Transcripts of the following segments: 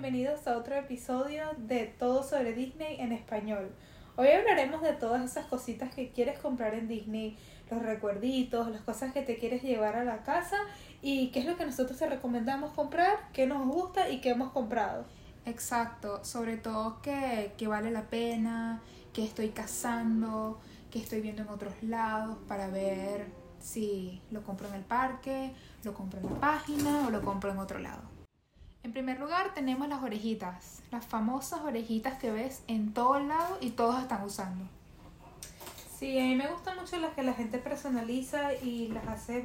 bienvenidos a otro episodio de Todo sobre Disney en español. Hoy hablaremos de todas esas cositas que quieres comprar en Disney, los recuerditos, las cosas que te quieres llevar a la casa y qué es lo que nosotros te recomendamos comprar, qué nos gusta y qué hemos comprado. Exacto, sobre todo que, que vale la pena, que estoy cazando, que estoy viendo en otros lados para ver si lo compro en el parque, lo compro en la página o lo compro en otro lado. En primer lugar tenemos las orejitas, las famosas orejitas que ves en todos lados y todos están usando. Sí, a mí me gustan mucho las que la gente personaliza y las hace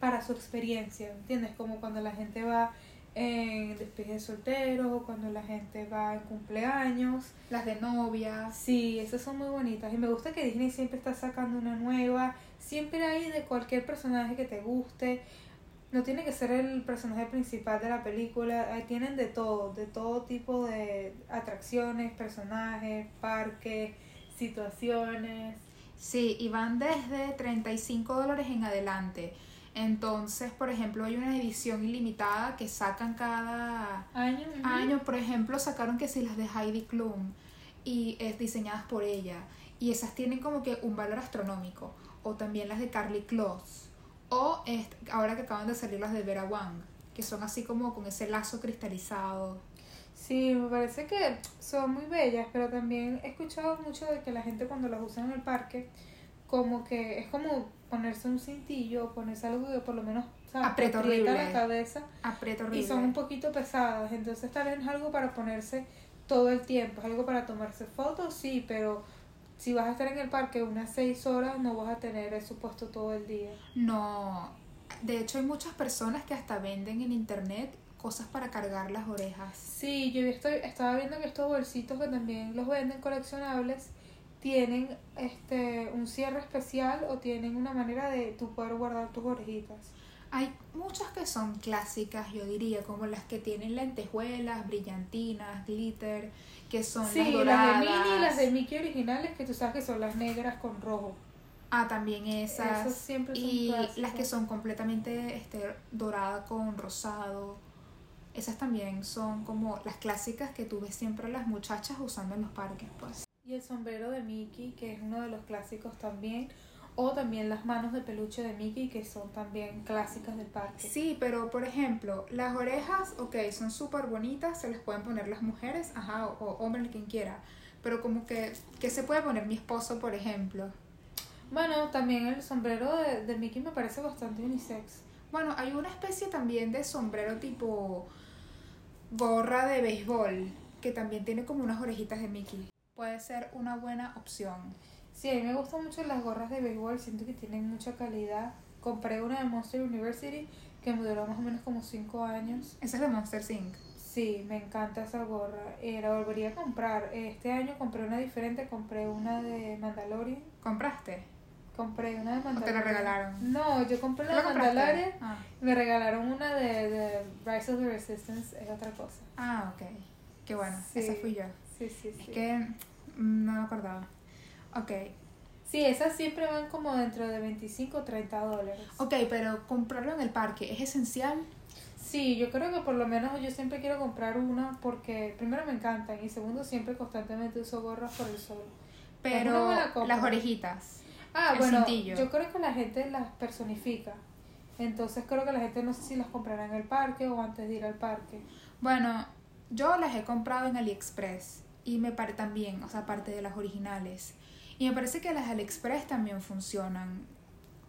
para su experiencia, ¿entiendes? Como cuando la gente va en despide de soltero o cuando la gente va en cumpleaños. Las de novia. Sí, esas son muy bonitas. Y me gusta que Disney siempre está sacando una nueva. Siempre hay de cualquier personaje que te guste. No tiene que ser el personaje principal de la película. Tienen de todo, de todo tipo de atracciones, personajes, parques, situaciones. Sí, y van desde 35 dólares en adelante. Entonces, por ejemplo, hay una edición ilimitada que sacan cada Año. Por ejemplo, sacaron que si las de Heidi Klum y es diseñadas por ella. Y esas tienen como que un valor astronómico. O también las de Carly Close. O ahora que acaban de salir las de Vera Wang, que son así como con ese lazo cristalizado. Sí, me parece que son muy bellas, pero también he escuchado mucho de que la gente cuando las usa en el parque, como que es como ponerse un cintillo, ponerse algo que por lo menos Aprieta la cabeza Aprieta y son un poquito pesadas, entonces tal vez es algo para ponerse todo el tiempo, es algo para tomarse fotos, sí, pero si vas a estar en el parque unas seis horas no vas a tener eso puesto todo el día. No, de hecho hay muchas personas que hasta venden en internet cosas para cargar las orejas. Sí, yo estoy, estaba viendo que estos bolsitos que también los venden coleccionables tienen este un cierre especial o tienen una manera de tú poder guardar tus orejitas. Hay muchas que son clásicas, yo diría, como las que tienen lentejuelas, brillantinas, glitter, que son Sí, las las de doradas. Minnie y las de Mickey originales que tú sabes que son las negras con rojo. Ah, también esas. Esas siempre son y clásicas. las que son completamente este, dorada con rosado. Esas también son como las clásicas que tú ves siempre a las muchachas usando en los parques, pues. Y el sombrero de Mickey, que es uno de los clásicos también. O también las manos de peluche de Mickey, que son también clásicas del parque. Sí, pero por ejemplo, las orejas, ok, son súper bonitas, se las pueden poner las mujeres, ajá, o, o hombre, quien quiera. Pero como que, ¿qué se puede poner mi esposo, por ejemplo? Bueno, también el sombrero de, de Mickey me parece bastante unisex. Bueno, hay una especie también de sombrero tipo gorra de béisbol, que también tiene como unas orejitas de Mickey. Puede ser una buena opción. Sí, a mí me gustan mucho las gorras de béisbol, siento que tienen mucha calidad. Compré una de Monster University que me duró más o menos como 5 años. Esa es de Monster Inc. Sí, me encanta esa gorra. Eh, la volvería a comprar. Este año compré una diferente, compré una de Mandalorian. ¿Compraste? Compré una de ¿O Mandalorian. te la regalaron? No, yo compré ¿Tú la la de? Mandalorian. Ah. Me regalaron una de, de Rise of the Resistance, es otra cosa. Ah, ok. Qué bueno, Sí. esa fui yo. Sí, sí, sí. Es que mm, no me acordaba. Ok. Sí, esas siempre van como dentro de 25 o 30 dólares. Ok, pero comprarlo en el parque es esencial. Sí, yo creo que por lo menos yo siempre quiero comprar una porque primero me encantan y segundo siempre constantemente uso gorras por el sol. Pero las orejitas. Ah, El bueno, cintillo. yo creo que la gente las personifica. Entonces creo que la gente no sé si las comprará en el parque o antes de ir al parque. Bueno, yo las he comprado en AliExpress y me parece también, o sea, aparte de las originales. Y me parece que las AliExpress también funcionan.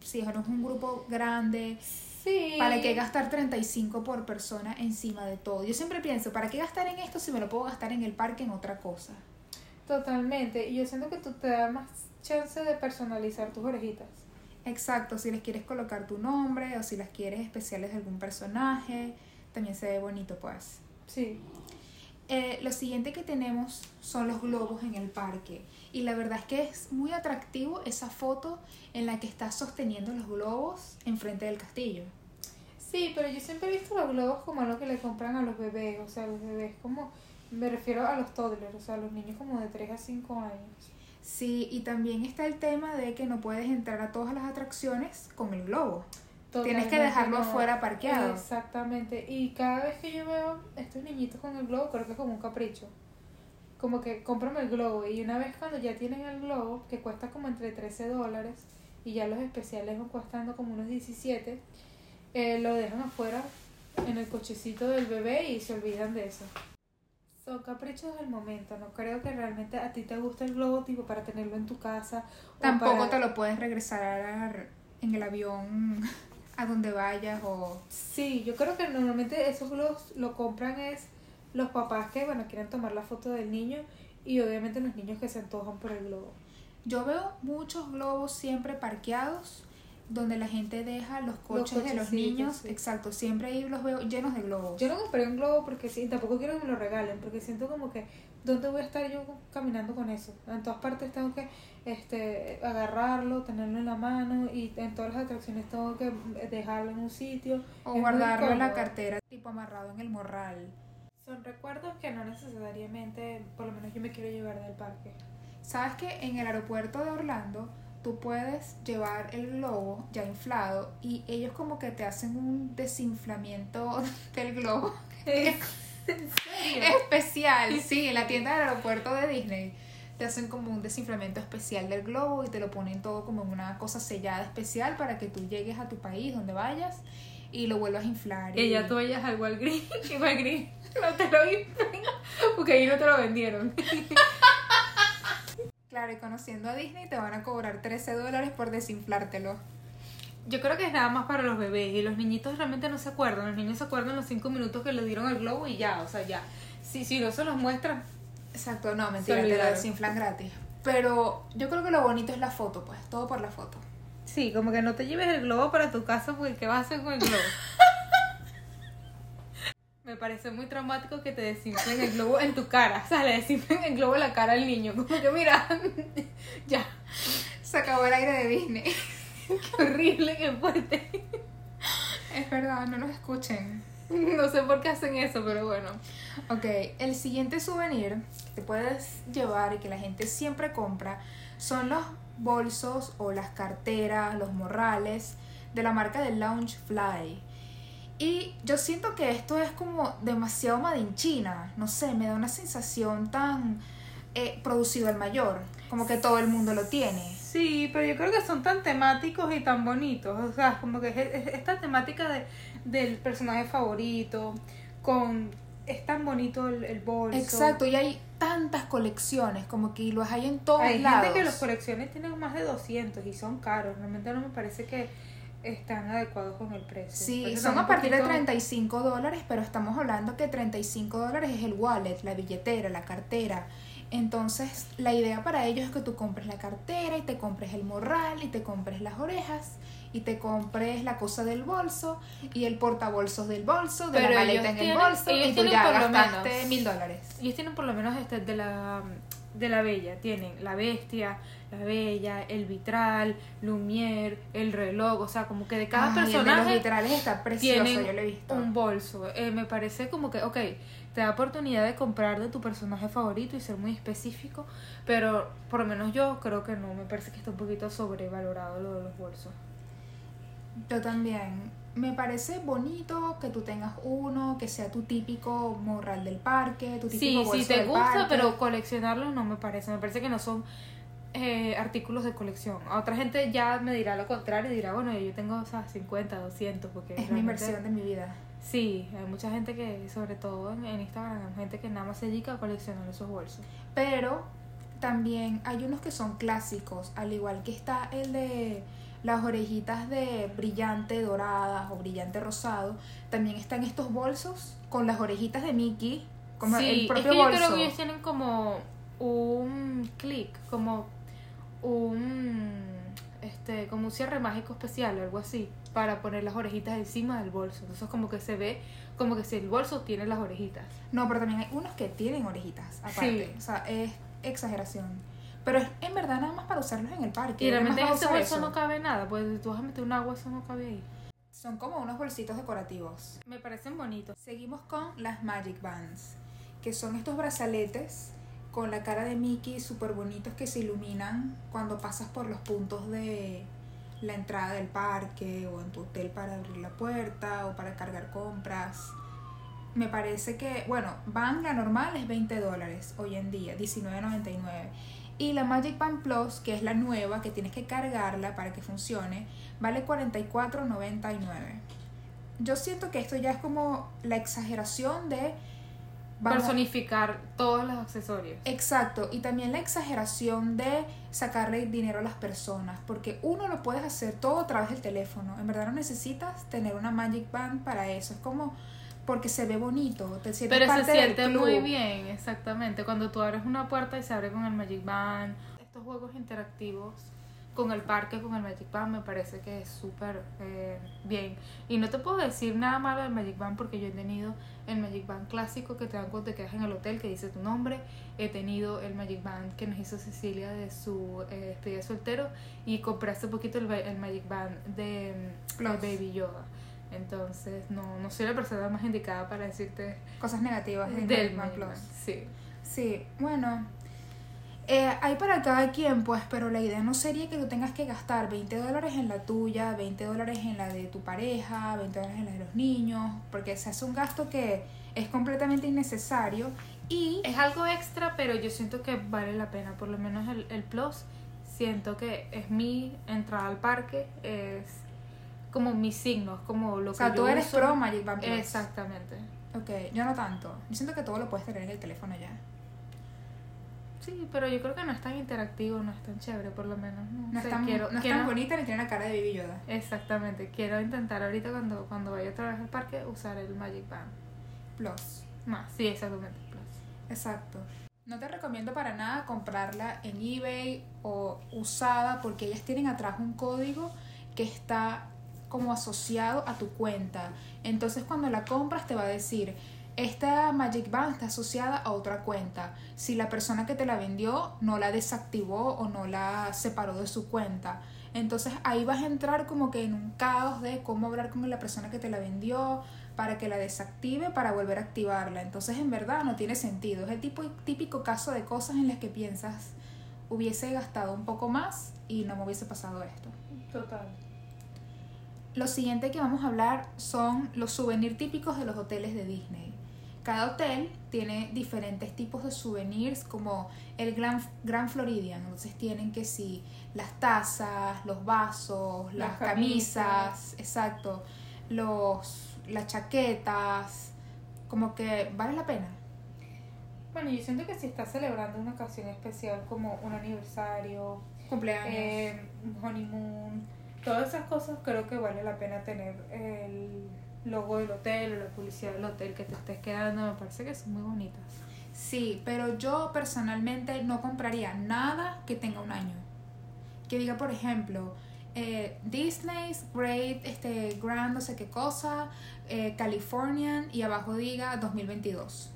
Si no es un grupo grande, Sí. ¿para qué gastar 35 por persona encima de todo? Yo siempre pienso, ¿para qué gastar en esto si me lo puedo gastar en el parque en otra cosa? Totalmente. Y yo siento que tú te da más chance de personalizar tus orejitas. Exacto, si les quieres colocar tu nombre o si las quieres especiales de algún personaje, también se ve bonito pues. Sí. Eh, lo siguiente que tenemos son los globos en el parque. Y la verdad es que es muy atractivo esa foto en la que estás sosteniendo los globos enfrente del castillo. Sí, pero yo siempre he visto los globos como algo que le compran a los bebés. O sea, los bebés como... Me refiero a los toddlers, o sea, a los niños como de 3 a 5 años. Sí, y también está el tema de que no puedes entrar a todas las atracciones con el globo. Tienes que Totalmente dejarlo afuera parqueado. Exactamente. Y cada vez que yo veo estos niñitos con el globo, creo que es como un capricho. Como que cómprame el globo. Y una vez cuando ya tienen el globo, que cuesta como entre 13 dólares, y ya los especiales van costando como unos 17, eh, lo dejan afuera en el cochecito del bebé y se olvidan de eso. Son caprichos del momento. No creo que realmente a ti te guste el globo tipo para tenerlo en tu casa. Tampoco para- te lo puedes regresar en el avión a donde vayas o... Sí, yo creo que normalmente esos globos lo compran es los papás que, bueno, quieren tomar la foto del niño y obviamente los niños que se antojan por el globo. Yo veo muchos globos siempre parqueados donde la gente deja los coches de los niños. sí. Exacto, siempre ahí los veo llenos de globos. Yo no compré un globo porque sí, tampoco quiero que me lo regalen, porque siento como que, ¿dónde voy a estar yo caminando con eso? En todas partes tengo que este, agarrarlo, tenerlo en la mano y en todas las atracciones tengo que dejarlo en un sitio. o Es guardarlo en la cartera tipo amarrado en el morral. Son recuerdos que no necesariamente, por lo menos yo me quiero llevar del parque. ¿Sabes que en el aeropuerto de Orlando tú puedes llevar el globo ya inflado y ellos como que te hacen un desinflamiento del globo ¿En serio? especial? Sí, en la tienda del aeropuerto de Disney te hacen como un desinflamiento especial del globo y te lo ponen todo como en una cosa sellada especial para que tú llegues a tu país donde vayas y lo vuelvas a inflar. Y ya tú vayas al Walgreens Walgreens no te lo inflan porque ahí no te lo vendieron. Claro, y conociendo a Disney te van a cobrar 13 dólares por desinflártelo. Yo creo que es nada más para los bebés y los niñitos realmente no se acuerdan. Los niños se acuerdan los cinco minutos que le dieron al globo y ya, o sea, ya. Si, si no se los muestran, Exacto, no, mentira, te lo desinflan gratis. Pero yo creo que lo bonito es la foto, pues, todo por la foto. sí, como que no te lleves el globo para tu casa porque ¿qué vas a hacer con el globo? Me parece muy traumático que te desinflen el globo en tu cara. O sea, le desinflen el globo en la cara al niño. Como que mira, ya. Se acabó el aire de Disney. Qué horrible, qué fuerte. Es verdad, no nos escuchen. No sé por qué hacen eso, pero bueno. Ok, el siguiente souvenir que te puedes llevar y que la gente siempre compra son los bolsos o las carteras, los morrales de la marca de Loungefly. Y yo siento que esto es como demasiado made in China. No sé, me da una sensación tan eh, producido al mayor. Como que todo el mundo lo tiene. Sí, pero yo creo que son tan temáticos y tan bonitos. O sea, como que es- es- esta temática de, del personaje favorito, con es tan bonito el, el bolso. Exacto, y hay tantas colecciones, como que los hay en todos Hay lados. gente que los colecciones tienen más de 200 y son caros. Realmente no me parece que están adecuados con el precio. Sí, son a partir de poquito- 35 dólares, pero estamos hablando que 35 dólares es el wallet, la billetera, la cartera. Entonces, la idea para ellos es que tú compres la cartera y te compres el morral y te compres las orejas y te compres la cosa del bolso y el portabolsos del bolso, de Pero la maleta en el tienen- bolso ellos y tú ya gastaste mil dólares. Ellos tienen por lo menos este de la de la bella, tienen la bestia, la bella, el vitral, Lumière, el reloj, o sea, como que de cada Ay, el de los personaje vitrales está precioso, tienen yo lo he visto. un bolso. Eh, me parece como que, ok, te da oportunidad de comprar de tu personaje favorito y ser muy específico, pero por lo menos yo creo que no, me parece que está un poquito sobrevalorado lo de los bolsos. Yo también. Me parece bonito que tú tengas uno, que sea tu típico morral del parque, tu típico Sí, bolso sí te del gusta, parque. pero coleccionarlos no me parece, me parece que no son eh, artículos de colección. A otra gente ya me dirá lo contrario y dirá, bueno, yo tengo o sea, 50, 200, porque es mi inversión de mi vida. Sí, hay mucha gente que, sobre todo en, en Instagram, hay gente que nada más se dedica a coleccionar esos bolsos. Pero también hay unos que son clásicos, al igual que está el de las orejitas de brillante doradas o brillante rosado. También están estos bolsos con las orejitas de Mickey, como sí, el propio es que yo bolso. creo que ellos tienen como un clic, como un este como un cierre mágico especial o algo así para poner las orejitas encima del bolso. Entonces como que se ve como que si el bolso tiene las orejitas. No, pero también hay unos que tienen orejitas, aparte. Sí. O sea, es exageración. Pero es en verdad nada más para usarlos en el parque. Y ¿Qué realmente en usar bolso eso? no cabe nada, pues tú vas a meter un agua eso no cabe ahí. Son como unos bolsitos decorativos. Me parecen bonitos. Seguimos con las Magic Bands, que son estos brazaletes con la cara de Mickey súper bonitos que se iluminan cuando pasas por los puntos de la entrada del parque o en tu hotel para abrir la puerta o para cargar compras. Me parece que, bueno, Van la normal es 20 dólares hoy en día, 19.99. Y la Magic Band Plus, que es la nueva, que tienes que cargarla para que funcione, vale 44.99. Yo siento que esto ya es como la exageración de... vamos- Personificar todos los accesorios. Exacto, y también la exageración de sacarle dinero a las personas, porque uno lo puedes hacer todo a través del teléfono. En verdad no necesitas tener una Magic Band para eso. Es como porque se ve bonito, te sientes Pero se del siente club. muy bien, exactamente. Cuando tú abres una puerta y se abre con el Magic Band. Estos juegos interactivos con el parque, con el Magic Band, me parece que es súper eh, bien. Y no te puedo decir nada malo del Magic Band porque yo he tenido el Magic Band clásico que te dan cuando te quedas en el hotel, que dice tu nombre. He tenido el Magic Band que nos hizo Cecilia de su eh, despedida de soltero. Y compré hace poquito el, el Magic Band de mm, Plus. Baby Yoda. Entonces, no, no soy la persona más indicada para decirte Cosas negativas del del Magic Plus. Sí. Sí, bueno. eh, hay para cada quien, pues, pero la idea no sería que tú tengas que gastar 20 dólares en la tuya, 20 dólares en la de tu pareja, 20 dólares en la de los niños, porque se hace un gasto que es completamente innecesario y Es algo extra, pero yo siento que vale la pena. Por lo menos el, el Plus, siento que es mi entrada al parque, es como mi signo, es como lo O que sea, yo tú eres uso. pro Magic Band Plus. Exactamente. Ok, yo no tanto. Yo siento que todo lo puedes tener en el teléfono ya. Sí, pero yo creo que no es tan interactivo, no es tan chévere, por lo menos. No, es tan, quiero, no es quiero- tan bonita ni tiene la cara de Baby Yoda. Exactamente, quiero intentar ahorita cuando, cuando vaya otra vez al parque usar el Magic Band. Plus. Más, sí, exactamente, Plus. Exacto. No te recomiendo para nada comprarla en eBay o usada porque ellas tienen atrás un código que está como asociado a tu cuenta. Entonces cuando la compras te va a decir, esta Magic Band está asociada a otra cuenta. Si la persona que te la vendió no la desactivó o no la separó de su cuenta. Entonces ahí vas a entrar como que en un caos de cómo hablar con la persona que te la vendió para que la desactive para volver a activarla. Entonces en verdad no tiene sentido. Es el tipo, típico caso de cosas en las que piensas hubiese gastado un poco más y no me hubiese pasado esto. Total. Lo siguiente que vamos a hablar son los souvenirs típicos de los hoteles de Disney. Cada hotel tiene diferentes tipos de souvenirs como el Grand, Grand Floridian. Entonces tienen que sí, las tazas, los vasos, las, Las camisas, camisas. exacto, los, las chaquetas, como que vale la pena. Bueno, yo siento que si estás celebrando una ocasión especial como un aniversario, Cumpleaños. eh, honeymoon, todas esas cosas creo que vale la pena tener el logo del hotel o la publicidad del hotel que te estés quedando, me parece que son muy bonitas. Sí, pero yo personalmente no compraría nada que tenga un año. Que diga, por ejemplo, eh, Disney's Great, este, Grand, no sé qué cosa, eh, Californian, y abajo diga 2022.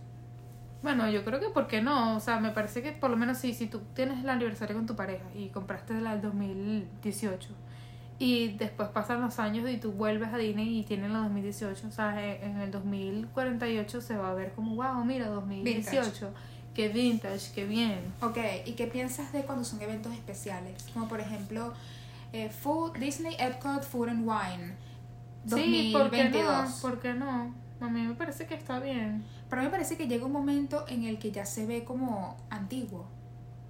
Bueno, yo creo que ¿por qué no? O sea, me parece que por lo menos si, si tú tienes el aniversario con tu pareja y compraste la del 2018 y después pasan los años y tú vuelves a Disney y tienen la 2018, o sea, e- en el 2048 se va a ver como, wow, mira, 2018, qué vintage, qué bien. Ok, ¿y qué piensas de cuando son eventos especiales? Como por ejemplo, eh, Food, Disney Epcot Food and Wine Sí, ¿por qué 2022. no? ¿Por qué no? A mí me parece que está bien. Pero a mí me parece que llega un momento en el que ya se ve como antiguo.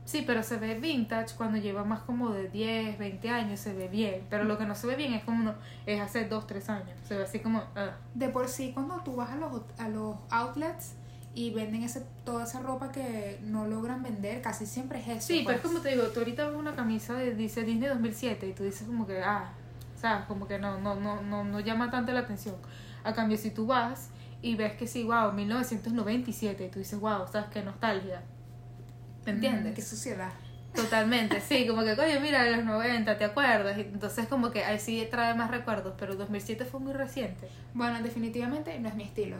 Sí, pero se ve vintage cuando lleva más como de 10, 20 años, se ve bien. Pero lo que no se ve bien es como no, es hace 2, 3 años. Se ve así como... ah. De por sí, cuando tú vas a los, a los outlets y venden ese, toda esa ropa que no logran vender, casi siempre es eso. Sí, pero es pues. como te digo, tú ahorita ves una camisa de dice Disney 2007 y tú dices como que, ah, sabes, como que no, no, no, no, no llama tanto la atención. A cambio, si tú vas y ves que sí, wow, 1997 y tú dices, wow, sabes, qué nostalgia. ¿Me entiendes? Mm, qué suciedad. Totalmente, sí, como que, oye, mira, de los 90, ¿te acuerdas? Y entonces como que ahí sí trae más recuerdos, pero 2007 fue muy reciente. Bueno, definitivamente no es mi estilo.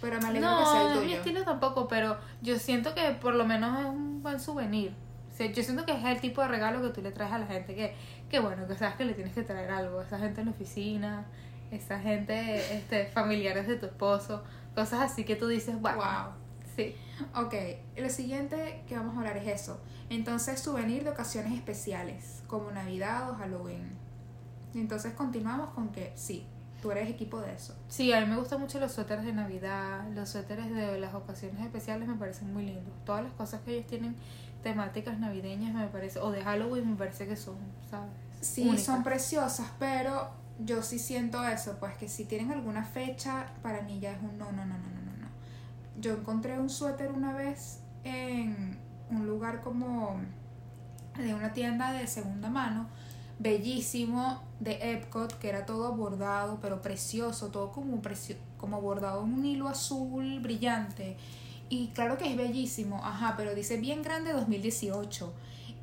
Pero me alegro que No, sea el no es tuyo. mi estilo tampoco, pero yo siento que por lo menos es un buen souvenir. O sea, yo siento que es el tipo de regalo que tú le traes a la gente que, que bueno, que sabes que le tienes que traer algo. Esa gente en la oficina, esa gente, este, familiares de tu esposo, cosas así que tú dices, wow. Wow. Sí. Ok, lo siguiente que vamos a hablar es eso. Entonces, souvenir de ocasiones especiales, como Navidad o Halloween. Entonces continuamos con que sí, tú eres equipo de eso. Sí, a mí me gustan mucho los suéteres de Navidad, los suéteres de las ocasiones especiales me parecen muy lindos. Todas las cosas que ellos tienen temáticas navideñas me parece, o de Halloween me parece que son, ¿sabes? Sí, Únicas. son preciosas, pero yo sí siento eso, pues que si tienen alguna fecha, para mí ya es un no, no, no, no, no. Yo encontré un suéter una vez en un lugar como de una tienda de segunda mano, bellísimo, de Epcot, que era todo bordado, pero precioso, todo como, precio como bordado en un hilo azul brillante. Y claro que es bellísimo, ajá, pero dice bien grande 2018.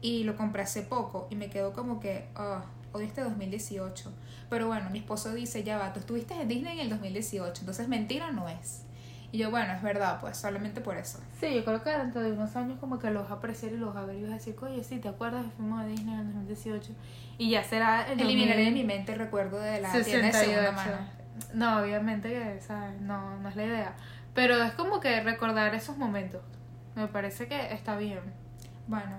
Y lo compré hace poco y me quedó como que, ah, odio este 2018. Pero bueno, mi esposo dice, ya va, tú estuviste en Disney en el 2018, entonces mentira no es. Y yo, bueno, es verdad, pues solamente por eso. Sí, yo creo que dentro de unos años como que los vas a apreciar y los vas a ver y vas a decir, oye, sí, ¿te acuerdas que fuimos a Disney en el 2018? Y ya será el Eliminaré de 2000. mi mente el recuerdo de la tienda de segunda 68. mano. No, obviamente que ¿sabes? No, no es la idea. Pero es como que recordar esos momentos. Me parece que está bien. Bueno,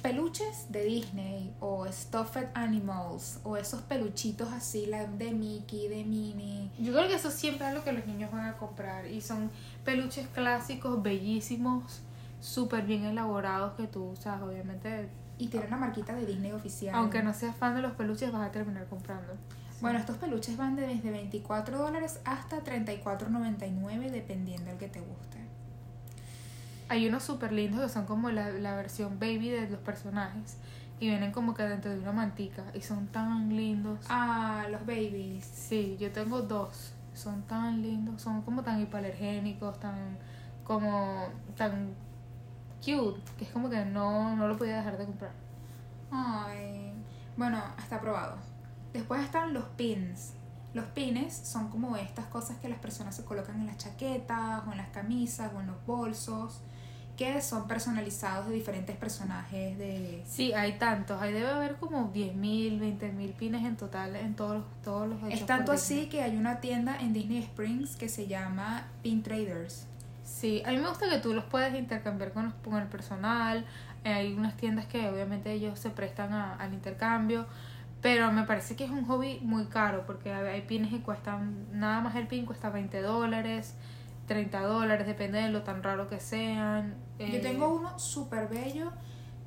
peluches de Disney o stuffed animals o esos peluchitos así la de Mickey, de Minnie. Yo creo que eso siempre es lo que los niños van a comprar. Y son peluches clásicos, bellísimos, súper bien elaborados que tú, sabes, obviamente, Y tienen la marquita de Disney oficial. aunque no seas fan de los peluches, vas a terminar comprando. Bueno, estos peluches van de desde 24 dólares hasta 34.99 dependiendo del que te guste. Hay unos súper lindos que son como la, la versión baby de los personajes. Y vienen como que dentro de una mantica. Y son tan lindos. Ah, los babies. Sí, yo tengo dos. Son tan lindos. Son como tan hipoalergénicos, tan como tan cute. Que es como que no, no lo podía dejar de comprar. Ay, bueno, está probado. Después están los pins. Los pines son como estas cosas que las personas se colocan en las chaquetas o en las camisas o en los bolsos que son personalizados de diferentes personajes de Sí, hay tantos. Ahí debe haber como 10.000, 20.000 pines en total en todos los, todos los Es tanto así que hay una tienda en Disney Springs que se llama Pin Traders. Sí, a mí me gusta que tú los puedes intercambiar con, los- con el personal. Eh, hay unas tiendas que obviamente ellos se prestan a- al intercambio. Pero me parece que es un hobby muy caro porque hay hay pines que cuestan, nada más el pin cuesta 20 dólares, 30 dólares, depende de lo tan raro que sean. Yo Eh, tengo uno súper bello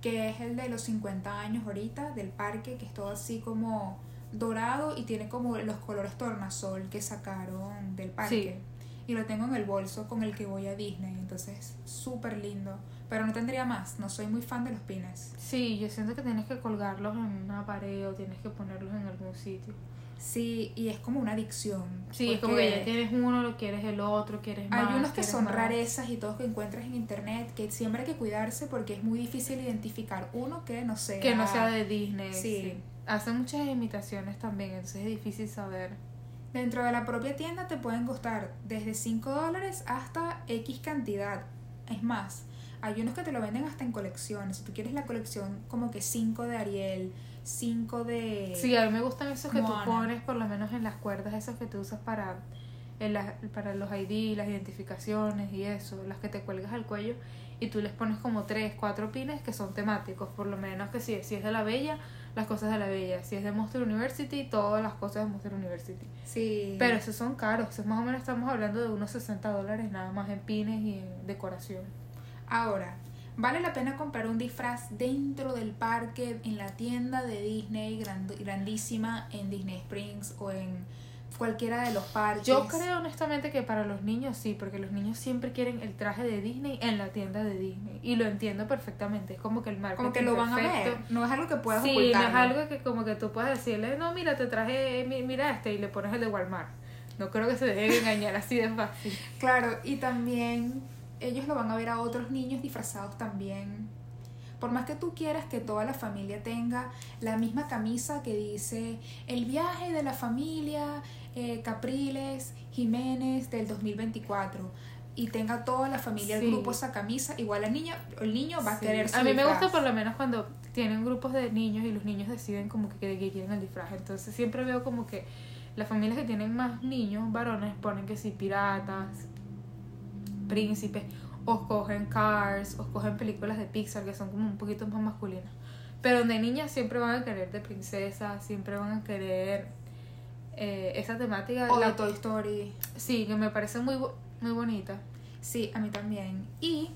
que es el de los 50 años ahorita del parque, que es todo así como dorado y tiene como los colores tornasol que sacaron del parque. Y lo tengo en el bolso con el que voy a Disney, entonces súper lindo. Pero no tendría más, no soy muy fan de los pines. Sí, yo siento que tienes que colgarlos en una pared o tienes que ponerlos en algún sitio. Sí, y es como una adicción. Sí, es como que ya tienes uno, lo quieres el otro, quieres más. Hay unos que quieres son más. rarezas y todos que encuentras en internet que siempre hay que cuidarse porque es muy difícil identificar uno que no sea. Que no sea de Disney. Sí. Sí. Hacen muchas imitaciones también, entonces es difícil saber. Dentro de la propia tienda te pueden costar desde 5 dólares hasta X cantidad. Es más, hay unos que te lo venden hasta en colecciones. Si tú quieres la colección como que 5 de Ariel, 5 de... Sí, a mí me gustan esos que tú pones por lo menos en las cuerdas, esos que tú usas para, en las- para los ID, las identificaciones y eso, las que te cuelgas al cuello y tú les pones como tres, cuatro pines que son temáticos, por lo menos que si, si es de la Bella, las cosas de la Bella, si es de Monster University, todas las cosas de Monster University. Sí. Pero esos son caros, esos más o menos estamos hablando de unos 60 dólares nada más en pines y en decoración. Ahora, ¿vale la pena comprar un disfraz dentro del parque, en la tienda de Disney grand- grandísima, en Disney Springs o en cualquiera de los parques? Yo creo honestamente que para los niños sí, porque los niños siempre quieren el traje de Disney en la tienda de Disney. Y lo entiendo perfectamente, es como que el marketing Como que lo van a ver. No es algo que puedas Sí, no ocultar. es algo que como que tú puedas decirle, no, mira, te traje, mi- mira este, y le pones el de Walmart. No creo que se dejen engañar así de fácil. Claro, y también ellos lo van a ver a otros niños disfrazados también. Por más que tú quieras que toda la familia tenga la misma camisa que dice el viaje de la familia eh, Capriles Jiménez del 2024 y tenga toda la familia el Sí. grupo esa camisa, igual el niño, el niño va a querer su A mí me disfraz. gusta por lo menos cuando tienen grupos de niños y los niños deciden como que, que quieren el disfraz. Entonces siempre veo como que las familias que tienen más niños, varones, ponen que sí, piratas, príncipes, o cogen Cars, o cogen películas de Pixar que son como un poquito más masculinas. Pero de niñas siempre van a querer de princesa, siempre van a querer eh, esa temática. O la de Toy Story. Sí, que me parece muy, muy bonita. Sí, a mí también. Y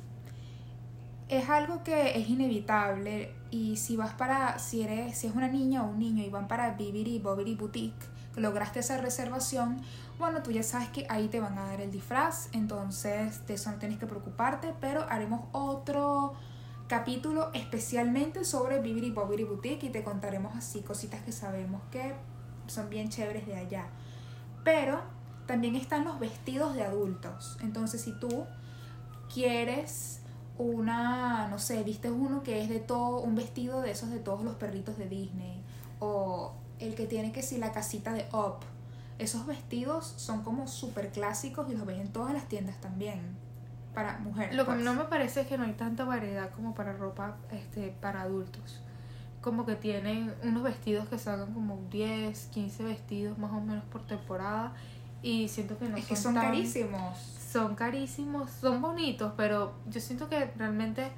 es algo que es inevitable y si vas para, si eres, si es una niña o un niño y van para Bibiri Bobiri Boutique, que lograste esa reservación, bueno, tú ya sabes que ahí te van a dar el disfraz, entonces de eso no tienes que preocuparte, pero haremos otro capítulo especialmente sobre Bibiri Bobiri Boutique y te contaremos así cositas que sabemos que son bien chéveres de allá. Pero también están los vestidos de adultos. Entonces, si tú quieres una, no sé, viste uno que es de todo, un vestido de esos de todos los perritos de Disney, o el que tiene que si la casita de Up, esos vestidos son como súper clásicos y los ves en todas las tiendas también, para mujeres. Lo que pues. no me parece es que no hay tanta variedad como para ropa este, para adultos. Como que tienen unos vestidos que salgan como 10, 15 vestidos más o menos por temporada. Y siento que no es que son son tan- carísimos. Son carísimos, son bonitos, pero yo siento que realmente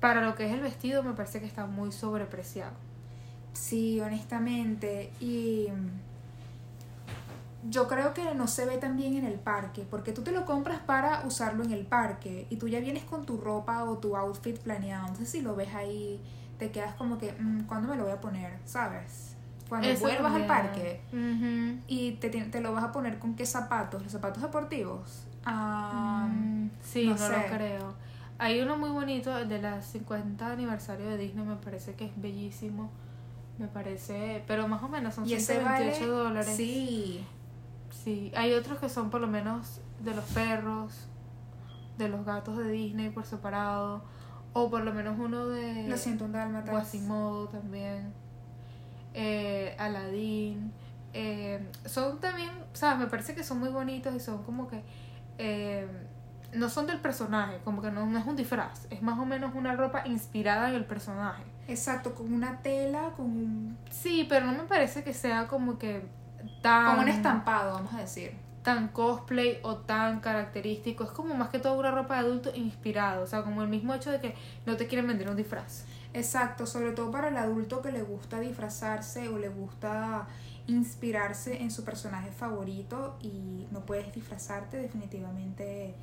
para lo que es el vestido me parece que está muy sobrepreciado. Sí, honestamente. Y yo creo que no se ve tan bien en el parque, porque tú te lo compras para usarlo en el parque y tú ya vienes con tu ropa o tu outfit planeado. Entonces si lo ves ahí, te quedas como que, "Mm, ¿cuándo me lo voy a poner? ¿Sabes? Cuando Eso vuelvas al parque Ujú. y te, te lo vas a poner con qué zapatos, los zapatos deportivos. Mm, sí, no no, sé. lo creo. Hay uno muy bonito, de la 50 aniversario de Disney, me parece que es bellísimo. Me parece, pero más o menos son y ese 128 vale, dólares. Sí, Sí, hay otros que son por lo menos de los perros, de los gatos de Disney por separado, o por lo menos uno de lo siento, un dálmatas. Quasimodo también, eh, Aladdin. eh, son también, sabes, me parece que son muy bonitos y son como que eh, no son del personaje, como que no, no es un disfraz, es más o menos una ropa inspirada en el personaje. Exacto, con una tela, con un, Sí, pero no me parece que sea como que tan con un estampado, vamos a decir. tan cosplay o tan característico. Es como más que todo una ropa de adulto inspirado. O sea, como el mismo hecho de que no te quieren vender un disfraz. Exacto, sobre todo para el adulto que le gusta disfrazarse o le gusta inspirarse en su personaje favorito y no puedes disfrazarte, definitivamente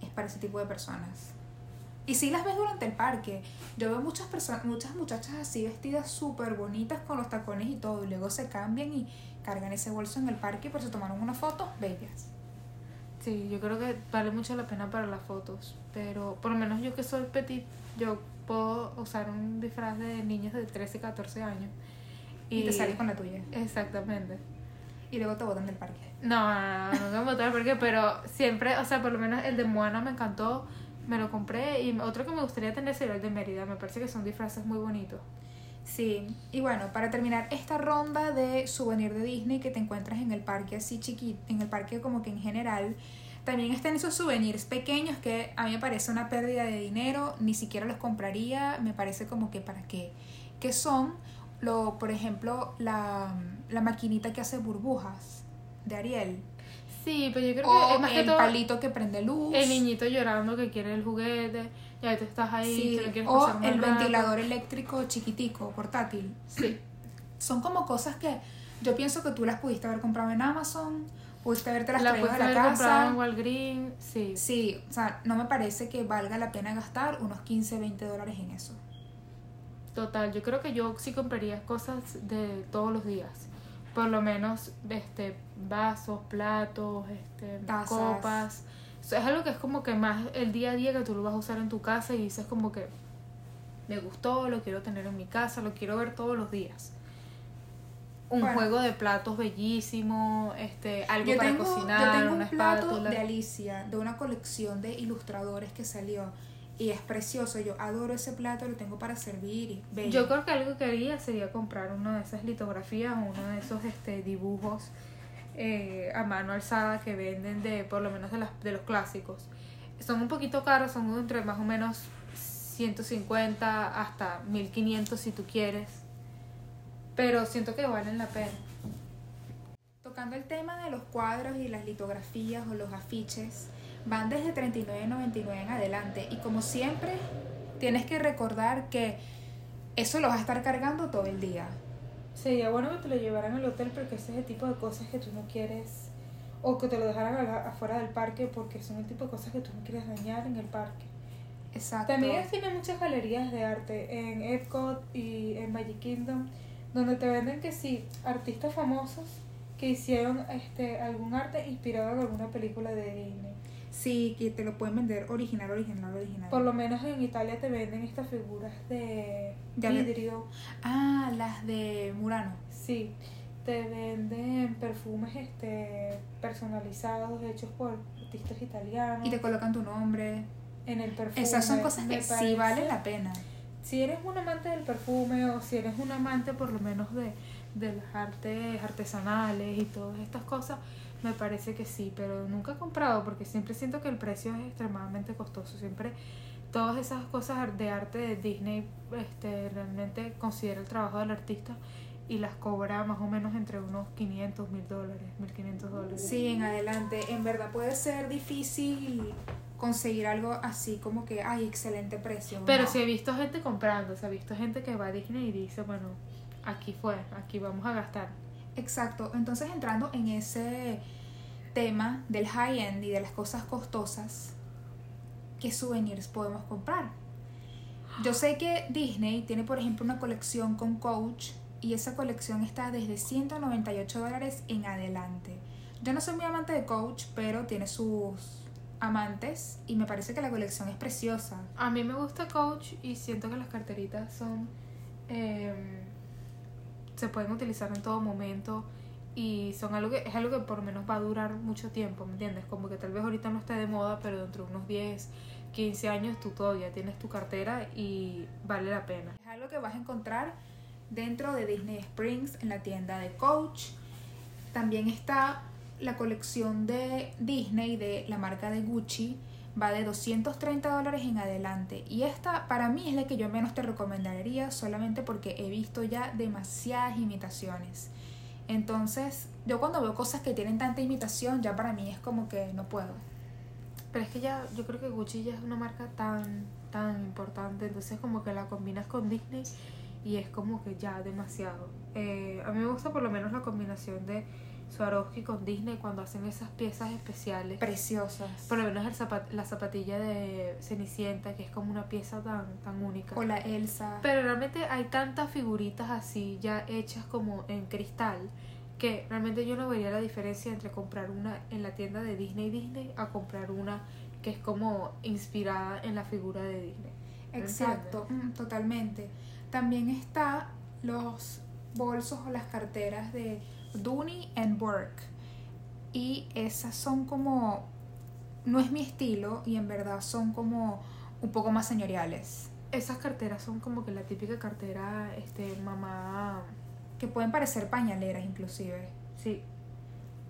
es para ese tipo de personas. Y si las ves durante el parque, yo veo muchas personas, muchas muchachas así vestidas súper bonitas con los tacones y todo, y luego se cambian y cargan ese bolso en el parque por se tomaron unas fotos bellas. Sí, yo creo que vale mucho la pena para las fotos. Pero por lo menos yo que soy petit, yo puedo usar un disfraz de niños de 13, 14 años. Y, te sales con la tuya. Exactamente. Y luego te botan del parque. No, no, no, no me botar porque, pero siempre, o sea, por lo menos el de Moana me encantó, me lo compré y otro que me gustaría tener sería el de Mérida, me parece que son disfraces muy bonitos. Sí, y bueno, para terminar esta ronda de souvenir de Disney que te encuentras en el parque así chiquito, en el parque como que en general, también están esos souvenirs pequeños que a mí me parece una pérdida de dinero, ni siquiera los compraría, me parece como que para qué, que son, lo, por ejemplo, la, la maquinita que hace burbujas de Ariel, Sí, pero yo creo que o es más que el todo palito que prende luz, el niñito llorando que quiere el juguete, ya tú estás ahí, sí, que no o el rato. ventilador eléctrico chiquitico, portátil. Sí, son como cosas que yo pienso que tú las pudiste haber comprado en Amazon, pudiste haberte las la traído de la haber casa. en Walgreens, sí. Sí, o sea, no me parece que valga la pena gastar unos 15, 20 dólares en eso. Total, yo creo que yo sí compraría cosas de todos los días. Por lo menos este vasos, platos, este Tazas. copas. O sea, es algo que es como que más el día a día que tú lo vas a usar en tu casa y dices como que me gustó, lo quiero tener en mi casa, lo quiero ver todos los días. Un Bueno. juego de platos bellísimo, este, algo Yo para tengo, cocinar, yo tengo una un plato espátula. de Alicia, de una colección de ilustradores que salió. Y es precioso, yo adoro ese plato, lo tengo para servir y bello. Yo creo que algo que haría sería comprar una de esas litografías o uno de esos este, dibujos eh, a mano alzada que venden de por lo menos de, las, de los clásicos. Son un poquito caros, son entre más o menos 150 hasta 1500 si tú quieres. Pero siento que valen la pena. Tocando el tema de los cuadros y las litografías o los afiches, van desde $39.99 en adelante. Y como siempre, tienes que recordar que eso lo vas a estar cargando todo el día. Sería bueno que te lo llevaran al hotel porque ese es el tipo de cosas que tú no quieres. O que te lo dejaran afuera del parque porque son el tipo de cosas que tú no quieres dañar en el parque. Exacto. También tienen muchas galerías de arte en Epcot y en Magic Kingdom donde te venden que sí, artistas famosos que hicieron este algún arte inspirado en alguna película de Disney. Sí, que te lo pueden vender original, original, original. Por lo menos en Italia te venden estas figuras de vidrio. Ah, las de Murano. Sí, te venden perfumes este personalizados hechos por artistas italianos. Y te colocan tu nombre. en el perfume. Esas son cosas que sí parece- valen la pena. Si eres un amante del perfume o si eres un amante por lo menos de, de las artes artesanales y todas estas cosas, me parece que sí, pero nunca he comprado porque siempre siento que el precio es extremadamente costoso. Siempre todas esas cosas de arte de Disney este, realmente considera el trabajo del artista y las cobra más o menos entre unos 500 mil dólares, 1500 dólares. Sí, en adelante. En verdad puede ser difícil conseguir algo así como que, ay, excelente precio. Pero No. sí he visto gente comprando, se ha visto gente que va a Disney y dice, bueno, aquí fue, aquí vamos a gastar. Exacto. Entonces entrando en ese tema del high-end y de las cosas costosas, ¿qué souvenirs podemos comprar? Yo sé que Disney tiene, por ejemplo, una colección con Coach y esa colección está desde 198 dólares en adelante. Yo no soy muy amante de Coach, pero tiene sus amantes y me parece que la colección es preciosa. A mí me gusta Coach y siento que las carteritas son... eh, se pueden utilizar en todo momento y son algo que es algo que por lo menos va a durar mucho tiempo, ¿me entiendes? Como que tal vez ahorita no esté de moda, pero dentro de unos 10, 15 años tú todavía tienes tu cartera y vale la pena. Es algo que vas a encontrar dentro de Disney Springs en la tienda de Coach. También está la colección de Disney de la marca de Gucci. Va de 230 dólares en adelante. Y esta para mí es la que yo menos te recomendaría solamente porque he visto ya demasiadas imitaciones. Entonces, yo cuando veo cosas que tienen tanta imitación, ya para mí es como que no puedo. Pero es que ya, yo creo que Gucci ya es una marca tan, tan importante, entonces como que la combinas con Disney y es como que ya demasiado. Eh, a mí me gusta por lo menos la combinación de Swarovski con Disney cuando hacen esas piezas especiales. Preciosas. Por lo menos el zapat- la zapatilla de Cenicienta, que es como una pieza tan, tan única. O la Elsa. Pero realmente hay tantas figuritas así ya hechas como en cristal que realmente yo no vería la diferencia entre comprar una en la tienda de Disney Disney a comprar una que es como inspirada en la figura de Disney. ¿Me Exacto, mm, totalmente. También está los bolsos o las carteras de Dooney and Burke. Y esas son como no es mi estilo y en verdad son como un poco más señoriales, Esas carteras son como que la típica cartera este mamá que pueden parecer pañaleras inclusive. sí,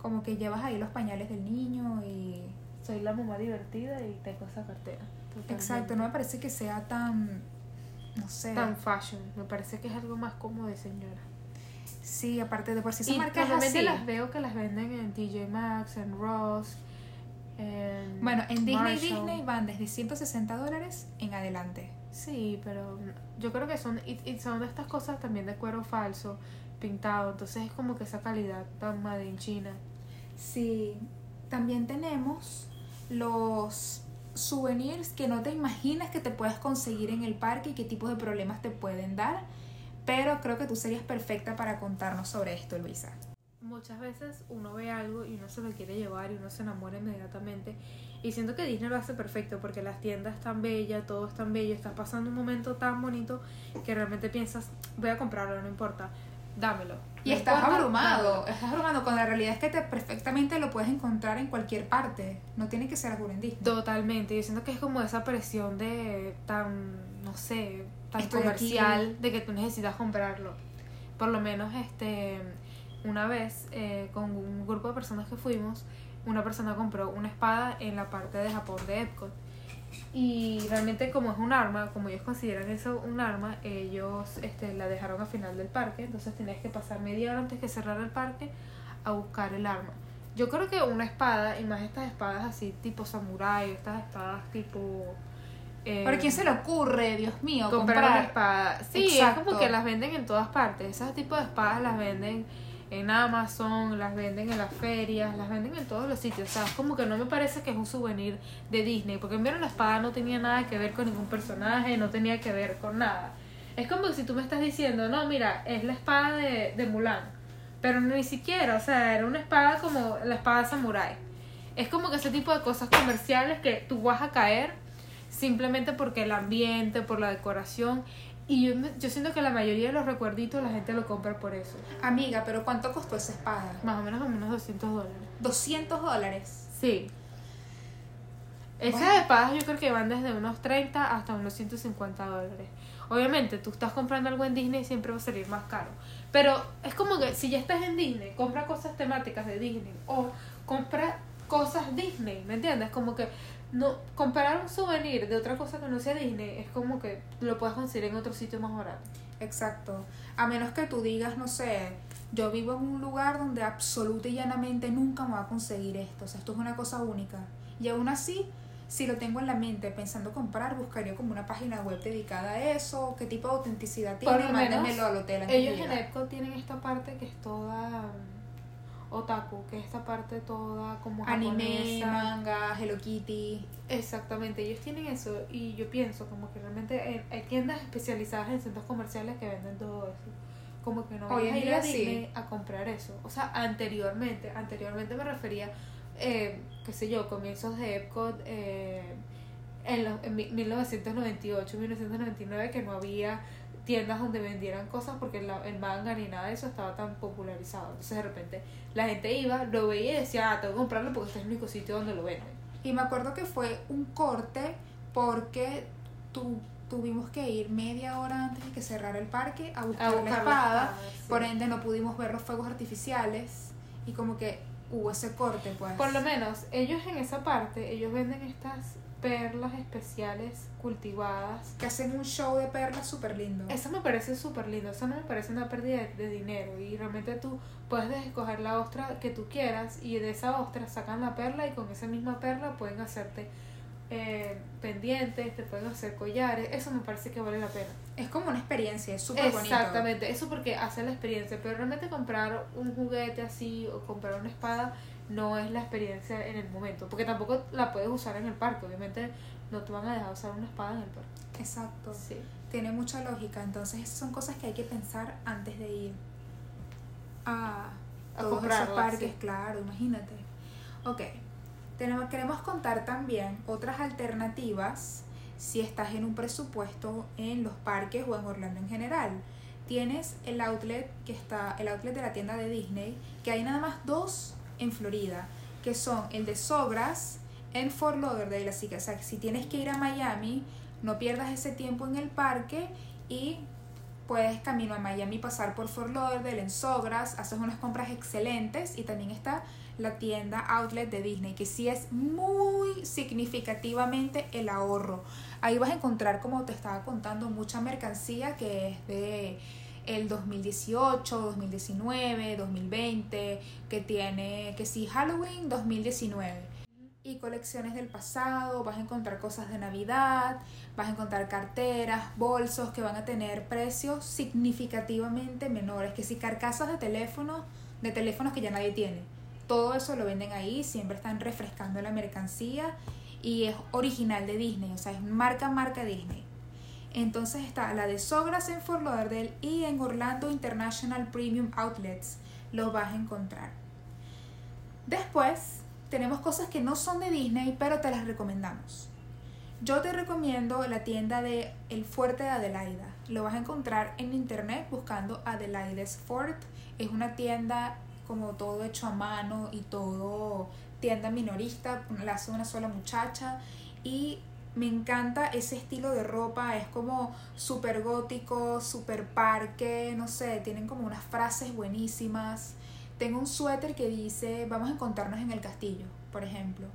Como que llevas ahí los pañales del niño y soy la mamá divertida y tengo esa cartera. Totalmente. exacto, no me parece que sea tan no sé. tan fashion, me parece que es algo más como de señora. Sí, aparte de por si esa y marca es normalmente así. las veo que las venden en TJ Maxx, en Ross, en Bueno, en Disney Marshall. Disney van desde 160 dólares en adelante. Sí, pero yo creo que son y, y son de estas cosas también de cuero falso, pintado, entonces es como que esa calidad tan made in China. Sí, también tenemos los souvenirs que no te imaginas que te puedes conseguir en el parque y qué tipos de problemas te pueden dar, pero creo que tú serías perfecta para contarnos sobre esto, Luisa. Muchas veces uno ve algo y uno se lo quiere llevar y uno se enamora inmediatamente. Y siento que Disney lo hace perfecto porque las tiendas están bellas, todo es tan bello, estás pasando un momento tan bonito que realmente piensas, voy a comprarlo, no importa, dámelo. Y No estás importa, abrumado, dámelo. estás abrumado cuando la realidad es que te perfectamente lo puedes encontrar en cualquier parte, no tiene que ser algo en Disney. Totalmente, yo siento que es como esa presión de tan, no sé, tan Estoy comercial de que tú necesitas comprarlo. Por lo menos, este, una vez eh, con un grupo de personas que fuimos, una persona compró una espada en la parte de Japón de Epcot. Y realmente como es un arma, como ellos consideran eso un arma, ellos este, la dejaron al final del parque, entonces tenías que pasar media hora antes que cerrar el parque a buscar el arma. Yo creo que una espada, y más estas espadas así tipo samurai, estas espadas tipo eh, ¿Pero quién se le ocurre, Dios mío, comprar, comprar? una espada. Sí, Exacto. es como que las venden en todas partes. Esos tipos de espadas las venden en Amazon, las venden en las ferias, las venden en todos los sitios. O sea, es como que no me parece que es un souvenir de Disney. Porque primero la espada no tenía nada que ver con ningún personaje, no tenía que ver con nada. Es como que si tú me estás diciendo, no, mira, es la espada de, de Mulan. Pero ni siquiera, o sea, era una espada como la espada samurai. Es como que ese tipo de cosas comerciales que tú vas a caer simplemente porque el ambiente, por la decoración. Y yo, me- yo siento que la mayoría de los recuerditos la gente lo compra por eso. Amiga, pero ¿cuánto costó esa espada? Más o menos como unos 200 dólares. 200 dólares. Sí. Esas Bueno. espadas yo creo que van desde unos 30 hasta unos 150 dólares. Obviamente, tú estás comprando algo en Disney siempre va a salir más caro. Pero es como que si ya estás en Disney, compra cosas temáticas de Disney o compra cosas Disney, ¿me entiendes? Como que no comprar un souvenir de otra cosa que no sea Disney es como que lo puedes conseguir en otro sitio más barato. Exacto. A menos que tú digas, no sé, yo vivo en un lugar donde absoluta y llanamente nunca me va a conseguir esto. O sea, esto es una cosa única. Y aún así, si lo tengo en la mente pensando comprar, buscaría como una página web dedicada a eso, qué tipo de autenticidad Por tiene, mándamelo al hotel. Ellos en. Epcot tienen esta parte que es toda otaku, que es esta parte toda como Anime, japonesa. manga, Hello Kitty. Exactamente, ellos tienen eso y yo pienso como que realmente hay, tiendas especializadas en centros comerciales que venden todo eso. Como que no vayas a ir a sí. Comprar eso. O sea, anteriormente, anteriormente me refería, eh, qué sé yo, comienzos de Epcot eh, en, los, en mi- 1998, 1999, que no había tiendas donde vendieran cosas porque la- el manga ni nada de eso estaba tan popularizado. Entonces de repente la gente iba, lo veía y decía, ah, tengo que comprarlo porque este es el único sitio donde lo venden. Y me acuerdo que fue un corte porque tu- tuvimos que ir media hora antes de que cerrara el parque a buscar, A la buscar la espada. espada, sí. Por ende no pudimos ver los fuegos artificiales y como que hubo ese corte pues. Por lo menos, ellos en esa parte, ellos venden estas perlas especiales cultivadas. que hacen un show de perlas súper lindo. Eso me parece súper lindo, eso no me parece una pérdida de, de dinero y realmente tú puedes escoger la ostra que tú quieras y de esa ostra sacan la perla y con esa misma perla pueden hacerte eh, pendientes, te pueden hacer collares, eso me parece que vale la pena. Es como una experiencia, es súper bonito. Exactamente, eso porque hace la experiencia, pero realmente comprar un juguete así o comprar una espada no es la experiencia en el momento, porque tampoco la puedes usar en el parque, obviamente no te van a dejar usar una espada en el parque. Exacto. Sí. Tiene mucha lógica. Entonces son cosas que hay que pensar antes de ir a, A todos esos parques, sí. claro, imagínate. Ok. Tenemos, queremos contar también otras alternativas si estás en un presupuesto en los parques o en Orlando en general. Tienes el outlet que está, el outlet de la tienda de Disney, que hay nada más dos en Florida, que son el de Sogras en Fort Lauderdale, así que o sea, si tienes que ir a Miami, no pierdas ese tiempo en el parque y puedes camino a Miami pasar por Fort Lauderdale en Sogras, haces unas compras excelentes y también está la tienda outlet de Disney, que sí es muy significativamente el ahorro. Ahí vas a encontrar, como te estaba contando, mucha mercancía que es de el 2018, 2019, 2020, que tiene, que sí, Halloween 2019 y colecciones del pasado, vas a encontrar cosas de Navidad, vas a encontrar carteras, bolsos que van a tener precios significativamente menores, que si carcasas de teléfonos, de teléfonos que ya nadie tiene. Todo eso lo venden ahí, siempre están refrescando la mercancía y es original de Disney, o sea, es marca marca Disney. Entonces está la de Sogras en Fort Lauderdale y en Orlando International Premium Outlets los vas a encontrar. Después tenemos cosas que no son de Disney, pero te las recomendamos. Yo te recomiendo la tienda de El Fuerte de Adelaida. Lo vas a encontrar en internet buscando Adelaide's Fort. Es una tienda como todo hecho a mano y todo tienda minorista, la hace una sola muchacha y me encanta ese estilo de ropa, es como súper gótico, súper parque, no sé, tienen como unas frases buenísimas. Tengo un suéter que dice, vamos a encontrarnos en el castillo, por ejemplo.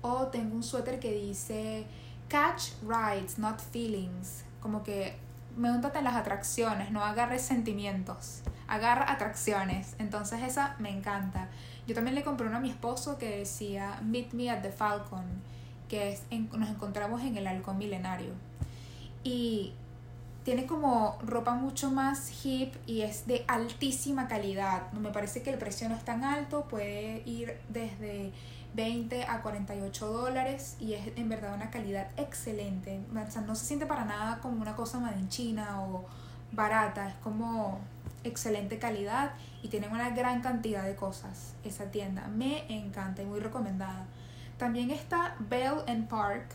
O tengo un suéter que dice, catch rides, not feelings. Como que montate en las atracciones, no agarres sentimientos, agarra atracciones. Entonces esa me encanta. Yo también le compré uno a mi esposo que decía, meet me at the Falcon. Que es en- nos encontramos en el halcón milenario. Y tiene como ropa mucho más hip y es de altísima calidad. Me parece que el precio no es tan alto, puede ir desde 20 a 48 dólares y es en verdad una calidad excelente. No se siente para nada como una cosa made in China o barata, es como excelente calidad y tienen una gran cantidad de cosas esa tienda. Me encanta y muy recomendada. También está Bell and Park.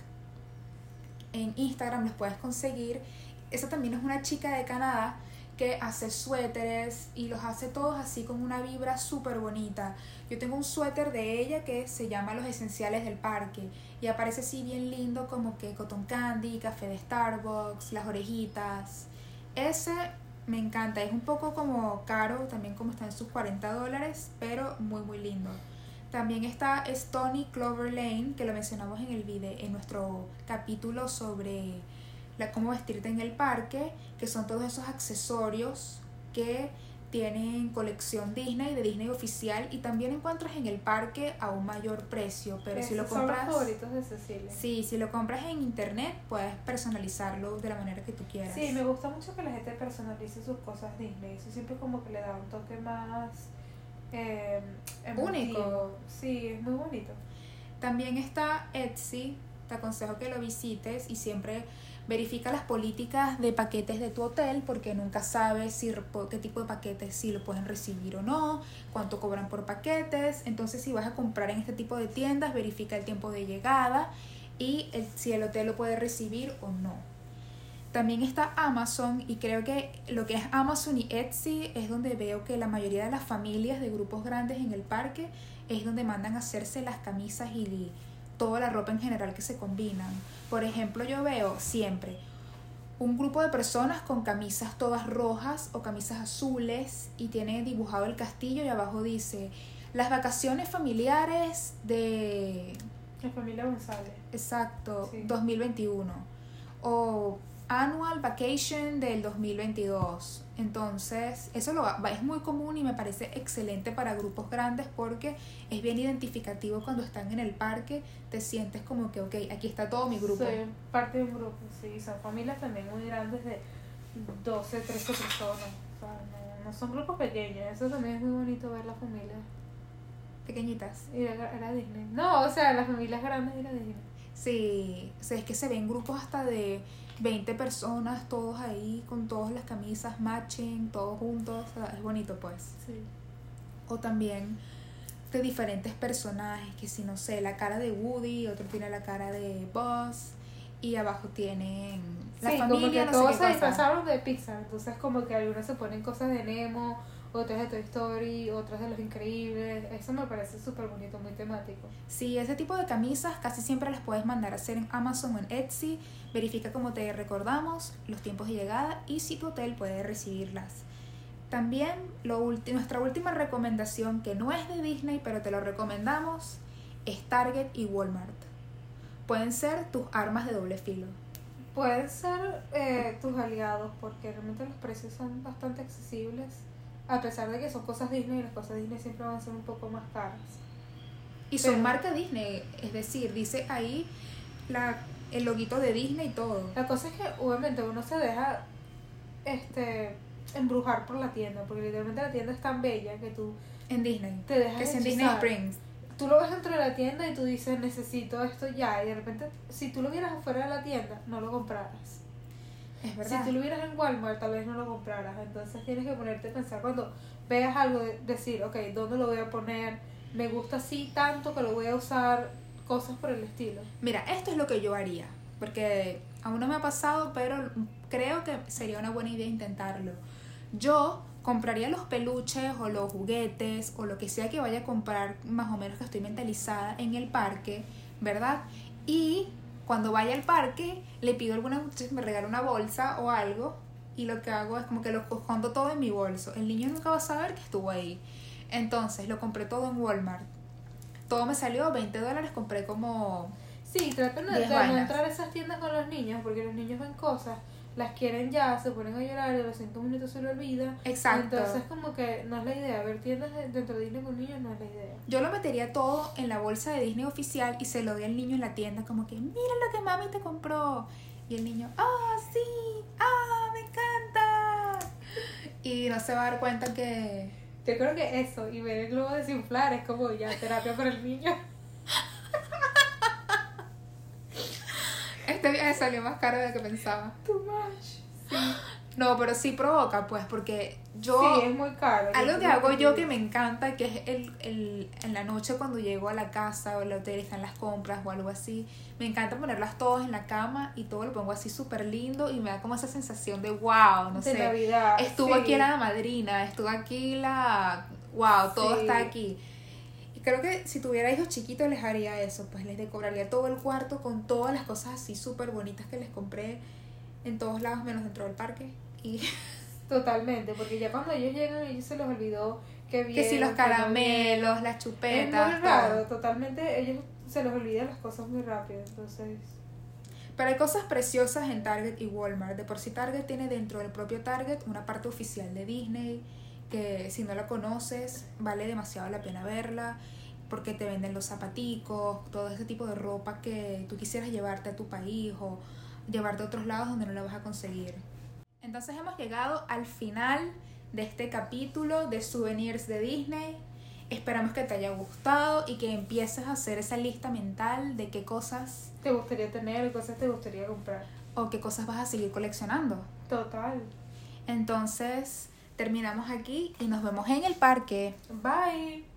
En Instagram los puedes conseguir. Esa también es una chica de Canadá que hace suéteres y los hace todos así con una vibra súper bonita. Yo tengo un suéter de ella que se llama Los Esenciales del Parque y aparece así bien lindo como que cotton candy, café de Starbucks, las orejitas. Ese me encanta, es un poco como caro, también como está en sus 40 dólares, pero muy muy lindo. También está Stony Clover Lane, que lo mencionamos en el video, en nuestro capítulo sobre la, cómo vestirte en el parque, que son todos esos accesorios que tienen colección Disney, de Disney oficial, y también encuentras en el parque a un mayor precio, pero si lo Esos son los compras... favoritos de Cecilia. Sí, si lo compras en internet, puedes personalizarlo de la manera que tú quieras. Sí, me gusta mucho que la gente personalice sus cosas Disney. Eso siempre como que le da un toque más eh. Único. Sí, es muy bonito. También está Etsy, te aconsejo que lo visites y siempre verifica las políticas de paquetes de tu hotel porque nunca sabes si qué tipo de paquetes si lo pueden recibir o no, cuánto cobran por paquetes. Entonces, si vas a comprar en este tipo de tiendas, verifica el tiempo de llegada y el- si el hotel lo puede recibir o no. También está Amazon y creo que lo que es Amazon y Etsy es donde veo que la mayoría de las familias de grupos grandes en el parque es donde mandan a hacerse las camisas y toda la ropa en general que se combinan. Por ejemplo, yo veo siempre un grupo de personas con camisas todas rojas o camisas azules y tiene dibujado el castillo y abajo dice las vacaciones familiares de La familia González. Exacto, Sí. 2021. O Annual Vacation del 2022. Entonces, eso lo, es muy común y me parece excelente para grupos grandes porque es bien identificativo cuando están en el parque, te sientes como que, ok, aquí está todo mi grupo. Soy parte de un grupo, sí. Son familias también muy grandes de 12, 13 personas. O sea, no, no son grupos pequeños. Eso también es muy bonito ver las familias. Pequeñitas. Ir a, Disney. No, o sea, las familias grandes ir a Disney. Sí, o sea, es que se ven grupos hasta de 20 personas, todos ahí con todas las camisas matching, todos juntos, o sea, es bonito pues. Sí. o también de diferentes personajes, que si no sé, la cara de Woody, otro tiene la cara de Buzz y abajo tienen la sí, como familia, que no todos sé se qué disfrazaron de Pixar. Entonces, como que algunos se ponen cosas de Nemo, otras de Toy Story, otras de Los Increíbles. Eso me parece súper bonito, muy temático. Sí, ese tipo de camisas casi siempre las puedes mandar a hacer en Amazon o en Etsy. Verifica como te recordamos los tiempos de llegada y si tu hotel puede recibirlas. También lo nuestra última recomendación, que no es de Disney, pero te lo recomendamos, es Target y Walmart. Pueden ser tus armas de doble filo. Pueden ser eh, tus aliados porque realmente los precios son bastante accesibles. A pesar de que son cosas Disney, las cosas Disney siempre van a ser un poco más caras. Y son Pero- marca Disney, es decir, dice ahí la, el loguito de Disney y todo. La cosa es que obviamente uno se deja este embrujar por la tienda, porque literalmente la tienda es tan bella que tú En Disney. te dejas Que es en Disney. Springs. Tú lo ves dentro de la tienda y tú dices necesito esto ya y de repente si tú lo vieras afuera de la tienda no lo compraras. Es verdad. Si tú lo vieras en Walmart tal vez no lo compraras. Entonces tienes que ponerte a pensar cuando veas algo, de- decir, ok, ¿dónde lo voy a poner? Me gusta así tanto que lo voy a usar, cosas por el estilo. Mira, esto es lo que yo haría, porque aún no me ha pasado, pero creo que sería una buena idea intentarlo. Yo compraría los peluches o los juguetes o lo que sea que vaya a comprar, más o menos que estoy mentalizada en el parque, ¿verdad? Y cuando vaya al parque, le pido a alguna muchacha que me regale una bolsa o algo y lo que hago es como que lo escondo todo en mi bolso. El niño nunca va a saber que estuvo ahí. Entonces, lo compré todo en Walmart. Todo me salió 20 dólares, compré como Sí, traten de, no entrar a esas tiendas con los niños porque los niños ven cosas. Las quieren ya, se ponen a llorar y a los cinco minutos se lo olvida. Exacto. Entonces como que no es la idea, ver tiendas de- dentro de Disney con niños no es la idea. Yo lo metería todo en la bolsa de Disney oficial y se lo doy al niño en la tienda como que, mira lo que mami te compró. Y el niño, ah, sí, ah, me encanta. Y no se va a dar cuenta que... Yo creo que eso, y ver el globo desinflar es como ya terapia para el niño. Este viaje salió más caro de lo que pensaba. Too much. Sí, No, pero sí provoca, pues, porque yo... sí es muy caro. Algo que hago yo que me encanta, que es el, el, en la noche cuando llego a la casa o al hotel y están las compras o algo así, me encanta ponerlas todas en la cama y todo lo pongo así súper lindo y me da como esa sensación de wow, no de sé. Navidad. Estuvo sí. aquí la madrina, estuvo aquí la... wow, todo Sí. está aquí. Creo que si tuviera hijos chiquitos les haría eso, pues les decoraría todo el cuarto con todas las cosas así súper bonitas que les compré en todos lados menos dentro del parque. Y Totalmente, porque ya cuando ellos llegan, ellos se les olvidó que que si vieron, los no caramelos, las Es chupetas, todo. raro, totalmente. Ellos se les olvidan las cosas muy rápido, entonces. Pero hay cosas preciosas en Target y Walmart. De por sí Target tiene dentro del propio Target una parte oficial de Disney que si no la conoces vale demasiado la pena verla porque te venden los zapaticos, todo ese tipo de ropa que tú quisieras llevarte a tu país o llevarte a otros lados donde no la vas a conseguir. Entonces hemos llegado al final de este capítulo de souvenirs de Disney. Esperamos que te haya gustado y que empieces a hacer esa lista mental de qué cosas Te gustaría tener, cosas te gustaría comprar. o qué cosas vas a seguir coleccionando. Total. Entonces, terminamos aquí y nos vemos en el parque. Bye.